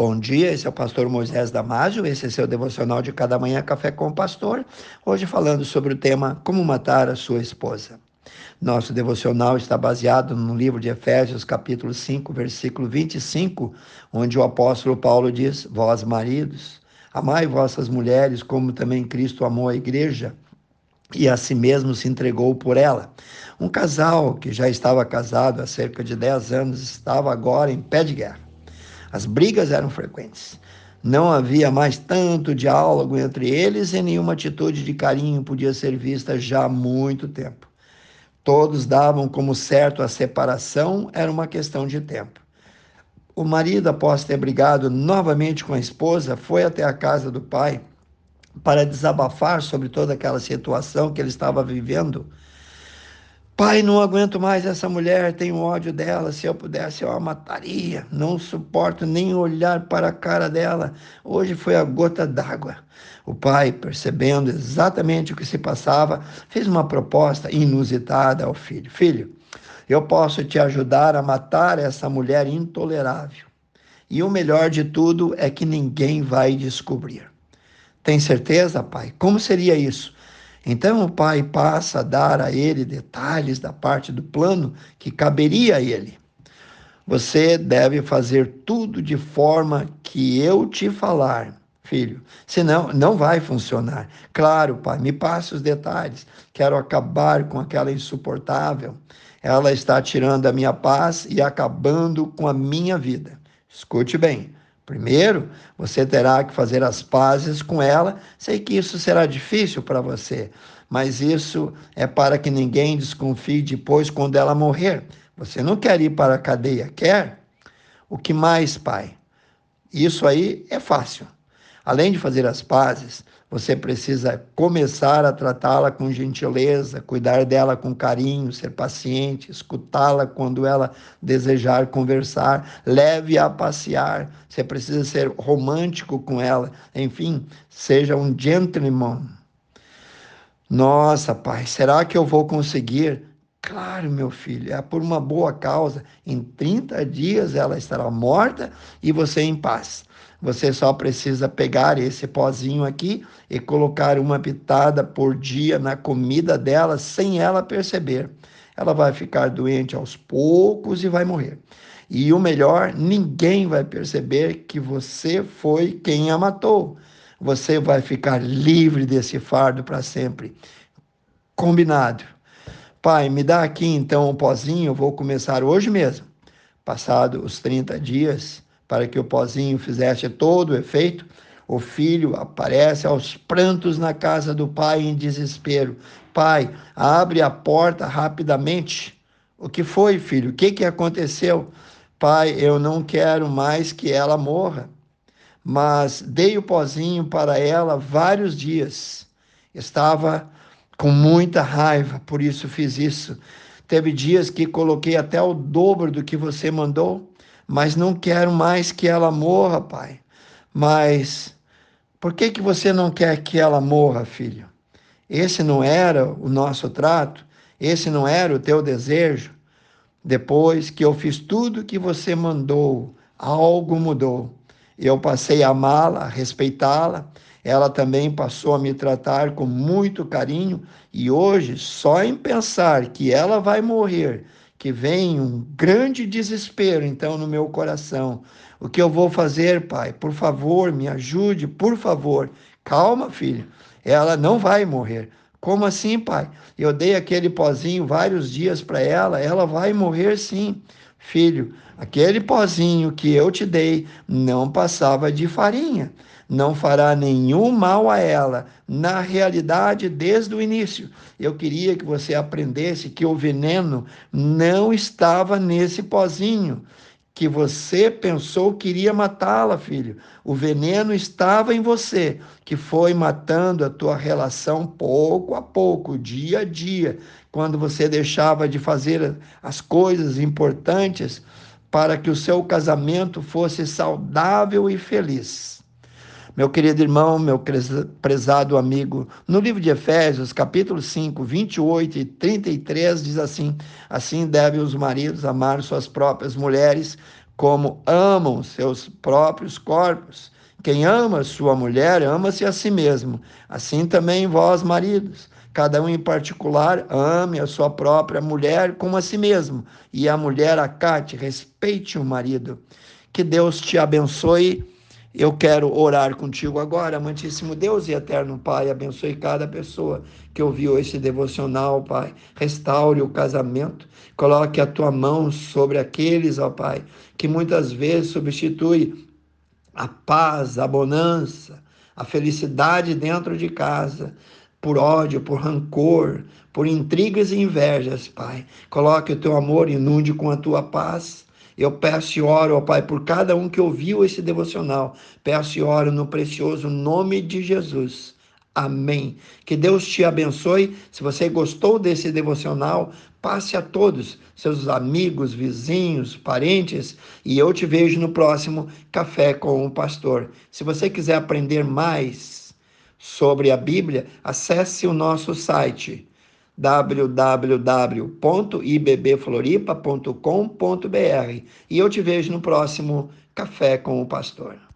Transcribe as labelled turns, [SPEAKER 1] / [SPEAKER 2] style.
[SPEAKER 1] Bom dia, esse é o pastor Moisés Damásio, esse é seu devocional de cada manhã Café com o Pastor, hoje falando sobre o tema Como matar a sua esposa. Nosso devocional está baseado no livro de Efésios, capítulo 5, versículo 25, onde o apóstolo Paulo diz: Vós, maridos, amai vossas mulheres, como também Cristo amou a igreja e a si mesmo se entregou por ela. Um casal que já estava casado há cerca de 10 anos estava agora em pé de guerra. As brigas eram frequentes. Não havia mais tanto diálogo entre eles e nenhuma atitude de carinho podia ser vista já há muito tempo. Todos davam como certo a separação era uma questão de tempo. O marido, após ter brigado novamente com a esposa, foi até a casa do pai para desabafar sobre toda aquela situação que ele estava vivendo Pai, não aguento mais essa mulher, tenho ódio dela. Se eu pudesse, eu a mataria. Não suporto nem olhar para a cara dela. Hoje foi a gota d'água. O pai, percebendo exatamente o que se passava, fez uma proposta inusitada ao filho: Filho, eu posso te ajudar a matar essa mulher intolerável. E o melhor de tudo é que ninguém vai descobrir. Tem certeza, pai? Como seria isso? Então o pai passa a dar a ele detalhes da parte do plano que caberia a ele. Você deve fazer tudo de forma que eu te falar, filho. Senão, não vai funcionar. Claro, pai, me passe os detalhes. Quero acabar com aquela insuportável. Ela está tirando a minha paz e acabando com a minha vida. Escute bem. Primeiro, você terá que fazer as pazes com ela. Sei que isso será difícil para você, mas isso é para que ninguém desconfie depois quando ela morrer. Você não quer ir para a cadeia, quer? O que mais, pai? Isso aí é fácil. Além de fazer as pazes, você precisa começar a tratá-la com gentileza, cuidar dela com carinho, ser paciente, escutá-la quando ela desejar conversar, leve-a a passear. Você precisa ser romântico com ela, enfim, seja um gentleman. Nossa, pai, será que eu vou conseguir? Claro, meu filho, é por uma boa causa. Em 30 dias ela estará morta e você em paz. Você só precisa pegar esse pozinho aqui e colocar uma pitada por dia na comida dela sem ela perceber. Ela vai ficar doente aos poucos e vai morrer. E o melhor, ninguém vai perceber que você foi quem a matou. Você vai ficar livre desse fardo para sempre. Combinado. Pai, me dá aqui então um pozinho, vou começar hoje mesmo. Passado os 30 dias, para que o pozinho fizesse todo o efeito, o filho aparece aos prantos na casa do pai em desespero. Pai, abre a porta rapidamente. O que foi, filho? O que, que aconteceu? Pai, eu não quero mais que ela morra. Mas dei o pozinho para ela vários dias. Estava com muita raiva, por isso fiz isso. Teve dias que coloquei até o dobro do que você mandou mas não quero mais que ela morra, pai. Mas por que, que você não quer que ela morra, filho? Esse não era o nosso trato? Esse não era o teu desejo? Depois que eu fiz tudo que você mandou, algo mudou. Eu passei a amá-la, a respeitá-la. Ela também passou a me tratar com muito carinho. E hoje, só em pensar que ela vai morrer que vem um grande desespero então no meu coração. O que eu vou fazer, pai? Por favor, me ajude, por favor. Calma, filho. Ela não vai morrer. Como assim, pai? Eu dei aquele pozinho vários dias para ela, ela vai morrer sim. Filho, aquele pozinho que eu te dei não passava de farinha não fará nenhum mal a ela, na realidade, desde o início. Eu queria que você aprendesse que o veneno não estava nesse pozinho que você pensou que iria matá-la, filho. O veneno estava em você, que foi matando a tua relação pouco a pouco, dia a dia, quando você deixava de fazer as coisas importantes para que o seu casamento fosse saudável e feliz. Meu querido irmão, meu prezado amigo, no livro de Efésios, capítulo 5, 28 e 33, diz assim: Assim devem os maridos amar suas próprias mulheres, como amam seus próprios corpos. Quem ama sua mulher, ama-se a si mesmo. Assim também vós, maridos. Cada um em particular ame a sua própria mulher como a si mesmo. E a mulher acate, respeite o marido. Que Deus te abençoe. Eu quero orar contigo agora, amantíssimo Deus e eterno Pai. Abençoe cada pessoa que ouviu esse devocional, Pai. Restaure o casamento. Coloque a tua mão sobre aqueles, ó Pai, que muitas vezes substitui a paz, a bonança, a felicidade dentro de casa, por ódio, por rancor, por intrigas e invejas, Pai. Coloque o teu amor, inunde com a tua paz. Eu peço e oro, ó Pai, por cada um que ouviu esse devocional. Peço e oro no precioso nome de Jesus. Amém. Que Deus te abençoe. Se você gostou desse devocional, passe a todos, seus amigos, vizinhos, parentes, e eu te vejo no próximo Café com o Pastor. Se você quiser aprender mais sobre a Bíblia, acesse o nosso site www.ibbfloripa.com.br e eu te vejo no próximo Café com o Pastor.